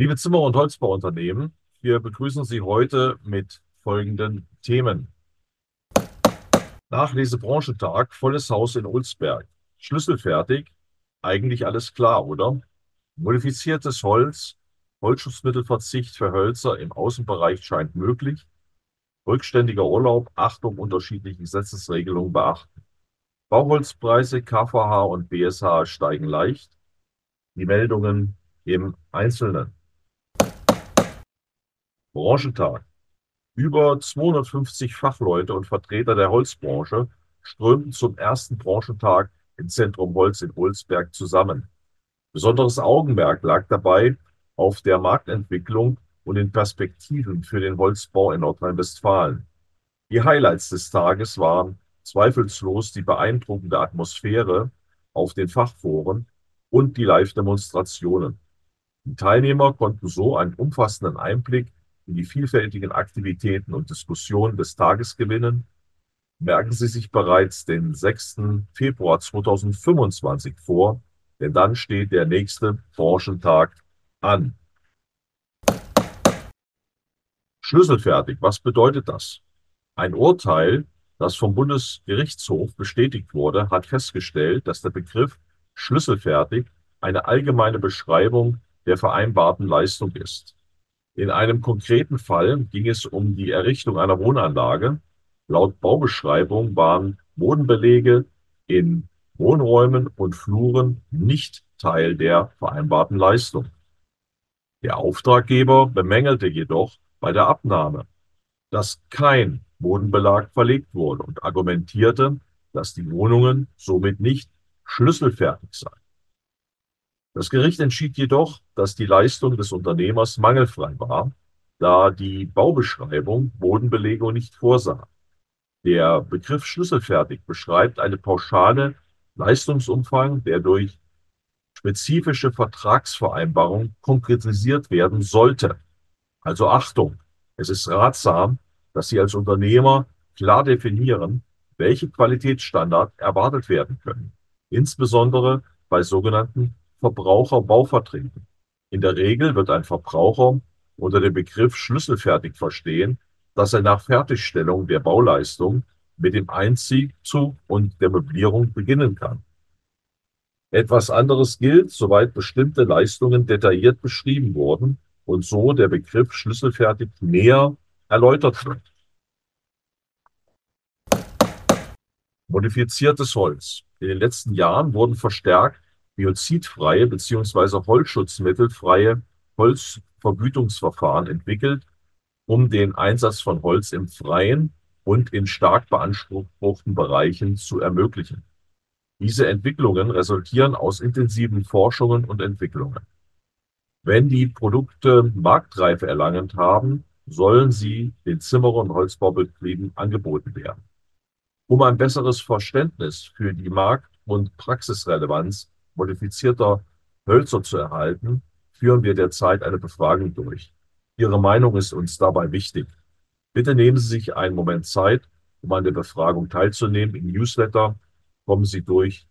Liebe Zimmer- und Holzbauunternehmen, wir begrüßen Sie heute mit folgenden Themen. Nachlese-Branchentag, volles Haus in Ulsberg. Schlüsselfertig, eigentlich alles klar, oder? Modifiziertes Holz, Holzschutzmittelverzicht für Hölzer im Außenbereich scheint möglich. Rückständiger Urlaub, Achtung unterschiedliche Gesetzesregelungen beachten. Bauholzpreise KVH und BSH steigen leicht. Die Meldungen im Einzelnen. Branchentag. Über 250 Fachleute und Vertreter der Holzbranche strömten zum ersten Branchentag im Zentrum Holz in Ulsberg zusammen. Besonderes Augenmerk lag dabei auf der Marktentwicklung und den Perspektiven für den Holzbau in Nordrhein-Westfalen. Die Highlights des Tages waren zweifellos die beeindruckende Atmosphäre auf den Fachforen und die Live-Demonstrationen. Die Teilnehmer konnten so einen umfassenden Einblick in die vielfältigen Aktivitäten und Diskussionen des Tages gewinnen. Merken Sie sich bereits den 6. Februar 2025 vor, denn dann steht der nächste Branchentag an. Schlüsselfertig, was bedeutet das? Ein Urteil, das vom Bundesgerichtshof bestätigt wurde, hat festgestellt, dass der Begriff schlüsselfertig eine allgemeine Beschreibung der vereinbarten Leistung ist. In einem konkreten Fall ging es um die Errichtung einer Wohnanlage. Laut Baubeschreibung waren Bodenbelege in Wohnräumen und Fluren nicht Teil der vereinbarten Leistung. Der Auftraggeber bemängelte jedoch bei der Abnahme, dass kein Bodenbelag verlegt wurde und argumentierte, dass die Wohnungen somit nicht schlüsselfertig seien. Das Gericht entschied jedoch, dass die Leistung des Unternehmers mangelfrei war, da die Baubeschreibung Bodenbelegung nicht vorsah. Der Begriff schlüsselfertig beschreibt eine pauschale Leistungsumfang, der durch spezifische Vertragsvereinbarung konkretisiert werden sollte. Also Achtung, es ist ratsam, dass Sie als Unternehmer klar definieren, welche Qualitätsstandards erwartet werden können, insbesondere bei sogenannten Verbraucherbauverträgen. In der Regel wird ein Verbraucher unter dem Begriff schlüsselfertig verstehen, dass er nach Fertigstellung der Bauleistung mit dem Einzug und der Möblierung beginnen kann. Etwas anderes gilt, soweit bestimmte Leistungen detailliert beschrieben wurden und so der Begriff schlüsselfertig näher erläutert wird. Modifiziertes Holz. In den letzten Jahren wurden verstärkt biozidfreie bzw. holzschutzmittelfreie Holzvergütungsverfahren entwickelt, um den Einsatz von Holz im Freien und in stark beanspruchten Bereichen zu ermöglichen. Diese Entwicklungen resultieren aus intensiven Forschungen und Entwicklungen. Wenn die Produkte Marktreife erlangt haben, sollen sie den Zimmer- und Holzbaubetrieben angeboten werden. Um ein besseres Verständnis für die Markt- und Praxisrelevanz modifizierter Hölzer zu erhalten, führen wir derzeit eine Befragung durch. Ihre Meinung ist uns dabei wichtig. Bitte nehmen Sie sich einen Moment Zeit, um an der Befragung teilzunehmen. Im Newsletter kommen Sie durch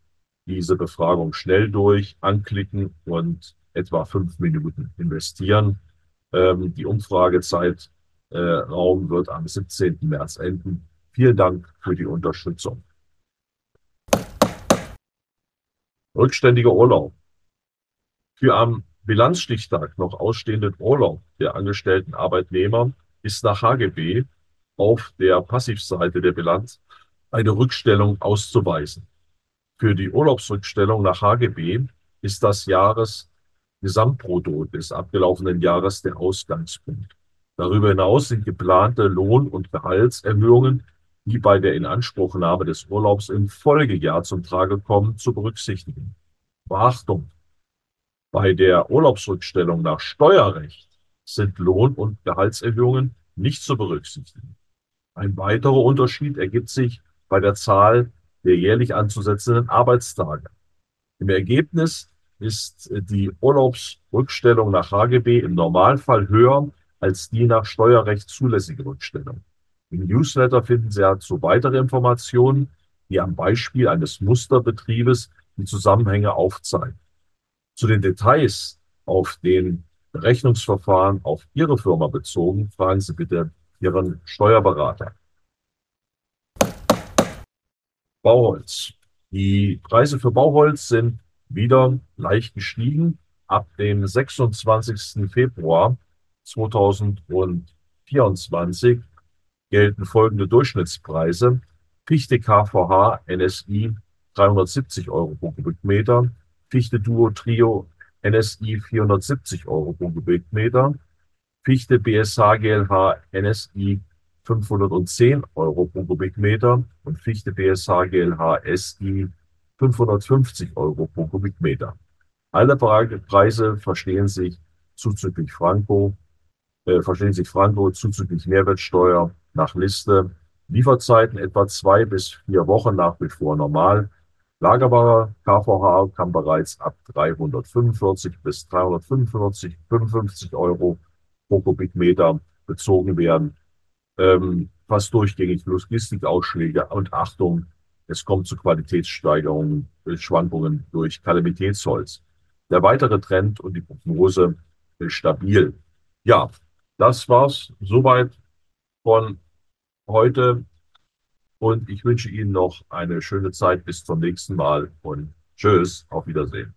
diese Befragung schnell durch, anklicken und etwa fünf Minuten investieren. Ähm, die Umfragezeit äh, wird am 17. März enden. Vielen Dank für die Unterstützung. Rückständiger Urlaub. Für am Bilanzstichtag noch ausstehenden Urlaub der angestellten Arbeitnehmer ist nach HGB auf der Passivseite der Bilanz eine Rückstellung auszuweisen. Für die Urlaubsrückstellung nach HGB ist das Jahresgesamtbrutto des abgelaufenen Jahres der Ausgangspunkt. Darüber hinaus sind geplante Lohn- und Gehaltserhöhungen, die bei der Inanspruchnahme des Urlaubs im Folgejahr zum Trage kommen, zu berücksichtigen. Beachtung! Bei der Urlaubsrückstellung nach Steuerrecht sind Lohn- und Gehaltserhöhungen nicht zu berücksichtigen. Ein weiterer Unterschied ergibt sich bei der Zahl der jährlich anzusetzenden Arbeitstage. Im Ergebnis ist die Urlaubsrückstellung nach HGB im Normalfall höher als die nach Steuerrecht zulässige Rückstellung. Im Newsletter finden Sie dazu weitere Informationen, die am Beispiel eines Musterbetriebes die Zusammenhänge aufzeigen. Zu den Details auf den Berechnungsverfahren auf Ihre Firma bezogen, fragen Sie bitte Ihren Steuerberater. Bauholz. Die Preise für Bauholz sind wieder leicht gestiegen. Ab dem 26. Februar 2024 gelten folgende Durchschnittspreise. Fichte KVH NSI 370 Euro pro Kubikmeter, Fichte Duo Trio NSI 470 Euro pro Kubikmeter, Fichte BSH GLH NSI 510 Euro pro Kubikmeter und Fichte BSH GLH SI 550 Euro pro Kubikmeter. Alle Preise verstehen sich zuzüglich Franco, äh, verstehen sich Franco zuzüglich Mehrwertsteuer nach Liste. Lieferzeiten etwa zwei bis vier Wochen nach wie vor normal. Lagerbarer KVH kann bereits ab 345 bis 345, 55 Euro pro Kubikmeter bezogen werden. Ähm, fast durchgängig Logistikausschläge und Achtung, es kommt zu Qualitätssteigerungen, äh, Schwankungen durch Kalamitätsholz. Der weitere Trend und die Prognose ist stabil. Ja, das war's soweit von heute. Und ich wünsche Ihnen noch eine schöne Zeit. Bis zum nächsten Mal und tschüss, auf Wiedersehen.